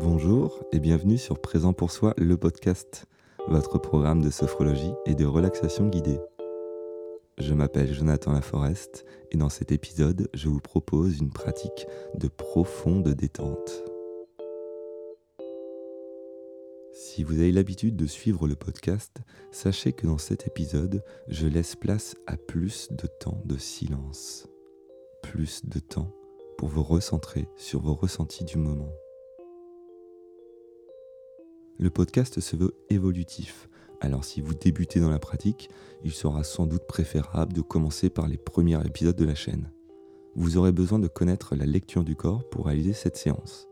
Bonjour et bienvenue sur Présent pour soi, le podcast, votre programme de sophrologie et de relaxation guidée. Je m'appelle Jonathan Laforest et dans cet épisode, je vous propose une pratique de profonde détente. Si vous avez l'habitude de suivre le podcast, sachez que dans cet épisode, je laisse place à plus de temps de silence, plus de temps pour vous recentrer sur vos ressentis du moment. Le podcast se veut évolutif, alors si vous débutez dans la pratique, il sera sans doute préférable de commencer par les premiers épisodes de la chaîne. Vous aurez besoin de connaître la lecture du corps pour réaliser cette séance.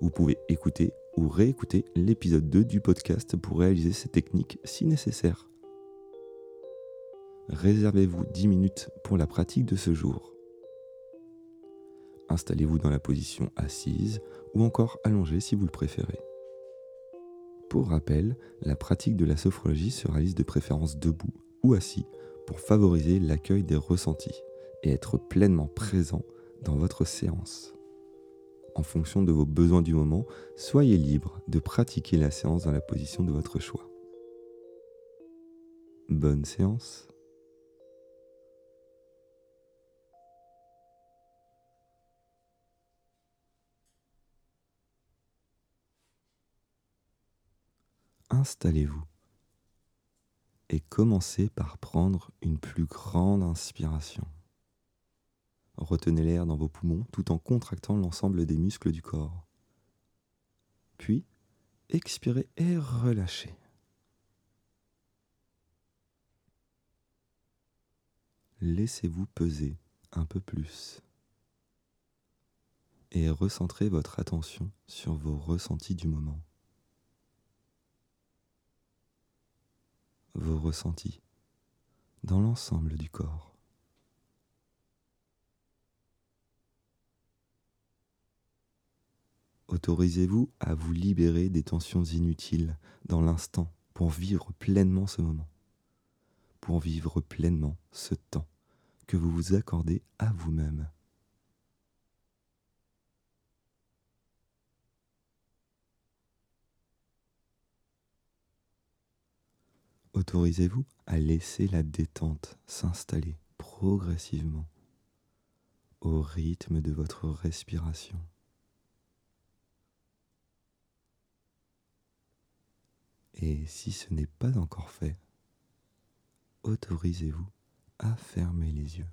Vous pouvez écouter ou réécouter l'épisode 2 du podcast pour réaliser ces techniques si nécessaire. Réservez-vous 10 minutes pour la pratique de ce jour. Installez-vous dans la position assise ou encore allongée si vous le préférez. Pour rappel, la pratique de la sophrologie se réalise de préférence debout ou assis pour favoriser l'accueil des ressentis et être pleinement présent dans votre séance. En fonction de vos besoins du moment, soyez libre de pratiquer la séance dans la position de votre choix. Bonne séance installez-vous et commencez par prendre une plus grande inspiration. Retenez l'air dans vos poumons tout en contractant l'ensemble des muscles du corps. Puis, expirez et relâchez. Laissez-vous peser un peu plus et recentrez votre attention sur vos ressentis du moment. Vos ressentis dans l'ensemble du corps. Autorisez-vous à vous libérer des tensions inutiles dans l'instant pour vivre pleinement ce moment, pour vivre pleinement ce temps que vous vous accordez à vous-même. Autorisez-vous à laisser la détente s'installer progressivement au rythme de votre respiration. Et si ce n'est pas encore fait, autorisez-vous à fermer les yeux.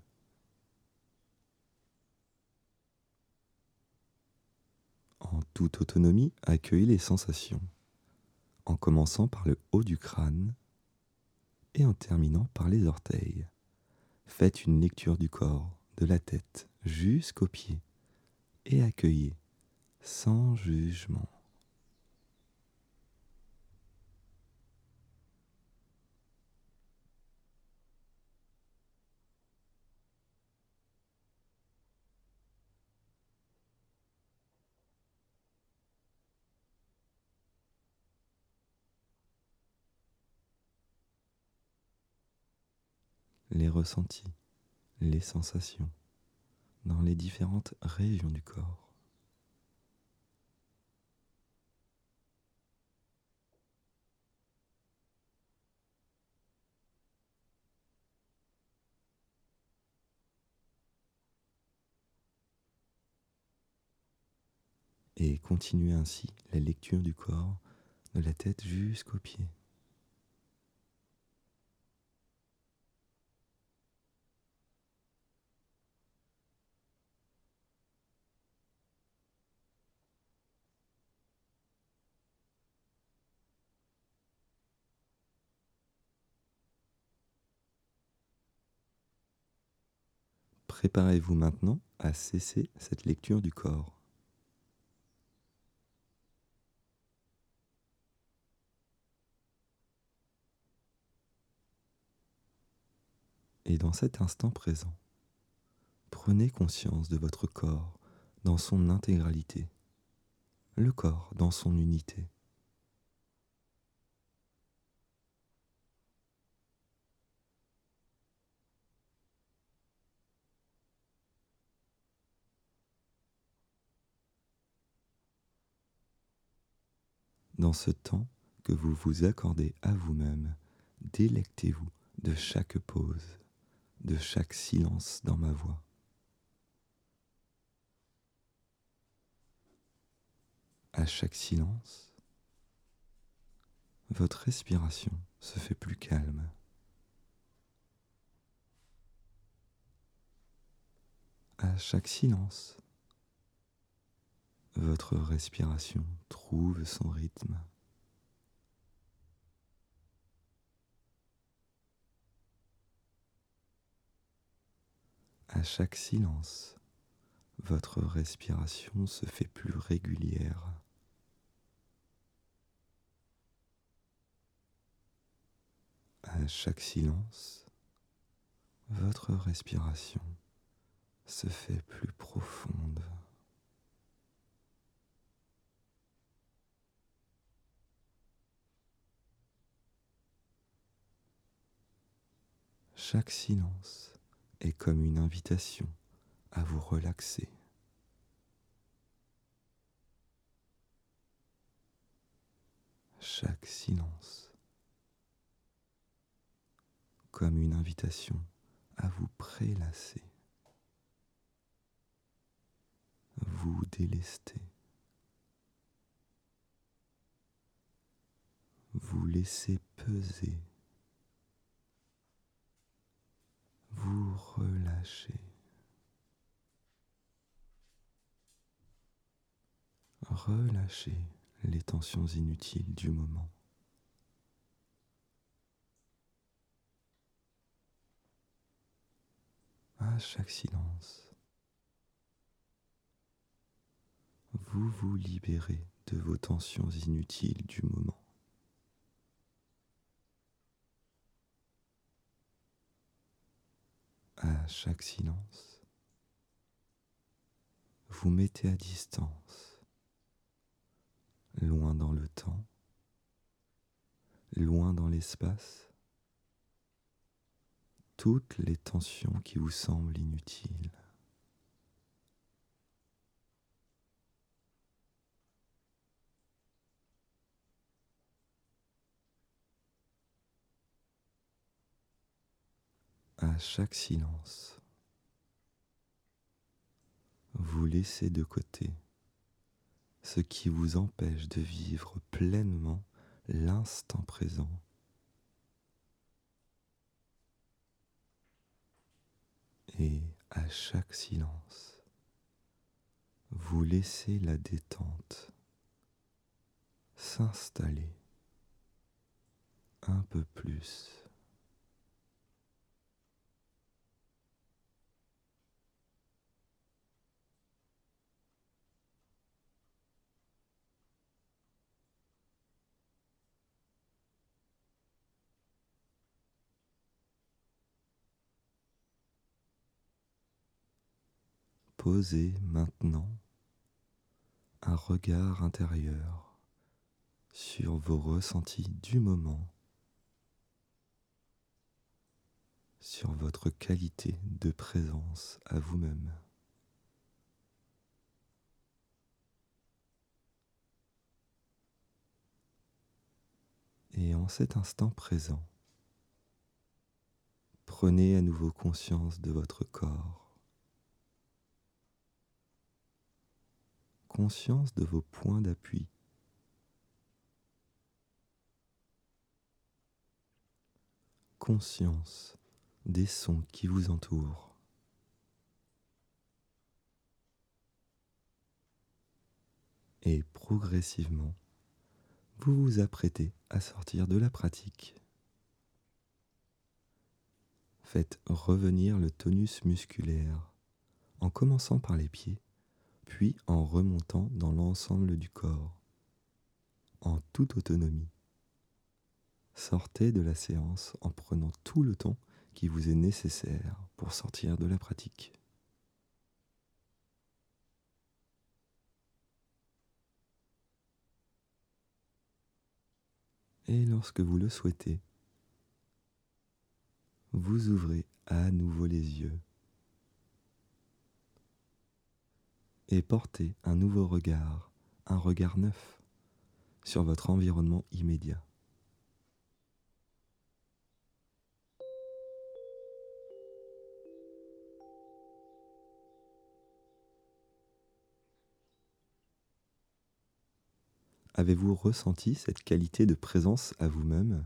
En toute autonomie, accueillez les sensations, en commençant par le haut du crâne et en terminant par les orteils. Faites une lecture du corps, de la tête jusqu'aux pieds, et accueillez sans jugement. Les ressentis, les sensations dans les différentes régions du corps. Et continuez ainsi la lecture du corps de la tête jusqu'aux pieds. Préparez-vous maintenant à cesser cette lecture du corps. Et dans cet instant présent, prenez conscience de votre corps dans son intégralité, le corps dans son unité. Dans ce temps que vous vous accordez à vous-même, délectez-vous de chaque pause, de chaque silence dans ma voix. À chaque silence, votre respiration se fait plus calme. À chaque silence, votre respiration trouve son rythme. À chaque silence, votre respiration se fait plus régulière. À chaque silence, votre respiration se fait plus profonde. Chaque silence est comme une invitation à vous relaxer. Chaque silence comme une invitation à vous prélasser, vous délester, vous laisser peser, vous relâcher. Relâchez les tensions inutiles du moment. À chaque silence, vous vous libérez de vos tensions inutiles du moment. À chaque silence, vous mettez à distance, loin dans le temps, loin dans l'espace, toutes les tensions qui vous semblent inutiles. Chaque silence, vous laissez de côté ce qui vous empêche de vivre pleinement l'instant présent Et à chaque silence, vous laissez la détente s'installer un peu plus. Posez maintenant un regard intérieur sur vos ressentis du moment, sur votre qualité de présence à vous-même. Et en cet instant présent, prenez à nouveau conscience de votre corps conscience de vos points d'appui. Conscience des sons qui vous entourent. Et progressivement, vous vous apprêtez à sortir de la pratique. Faites revenir le tonus musculaire en commençant par les pieds puis en remontant dans l'ensemble du corps, en toute autonomie. Sortez de la séance en prenant tout le temps qui vous est nécessaire pour sortir de la pratique. Et lorsque vous le souhaitez, vous ouvrez à nouveau les yeux et porter un nouveau regard, un regard neuf, sur votre environnement immédiat. Avez-vous ressenti cette qualité de présence à vous-même?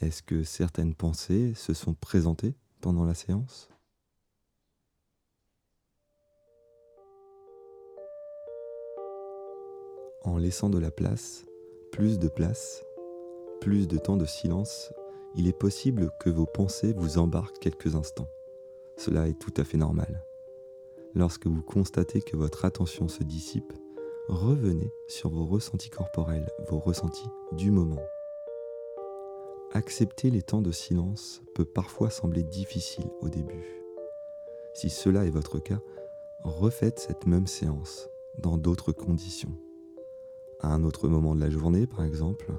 Est-ce que certaines pensées se sont présentées pendant la séance? En laissant de la place, plus de place, plus de temps de silence, il est possible que vos pensées vous embarquent quelques instants. Cela est tout à fait normal. Lorsque vous constatez que votre attention se dissipe, revenez sur vos ressentis corporels, vos ressentis du moment. Accepter les temps de silence peut parfois sembler difficile au début. Si cela est votre cas, refaites cette même séance dans d'autres conditions. À un autre moment de la journée, par exemple,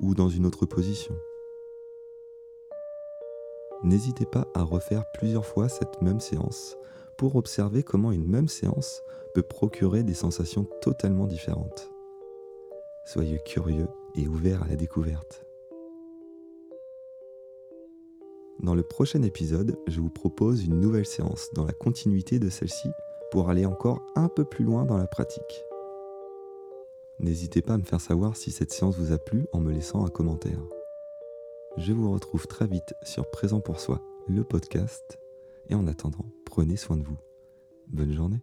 ou dans une autre position. N'hésitez pas à refaire plusieurs fois cette même séance pour observer comment une même séance peut procurer des sensations totalement différentes. Soyez curieux et ouvert à la découverte. Dans le prochain épisode, je vous propose une nouvelle séance dans la continuité de celle-ci pour aller encore un peu plus loin dans la pratique. N'hésitez pas à me faire savoir si cette séance vous a plu en me laissant un commentaire. Je vous retrouve très vite sur Présent pour soi, le podcast, et en attendant, prenez soin de vous. Bonne journée.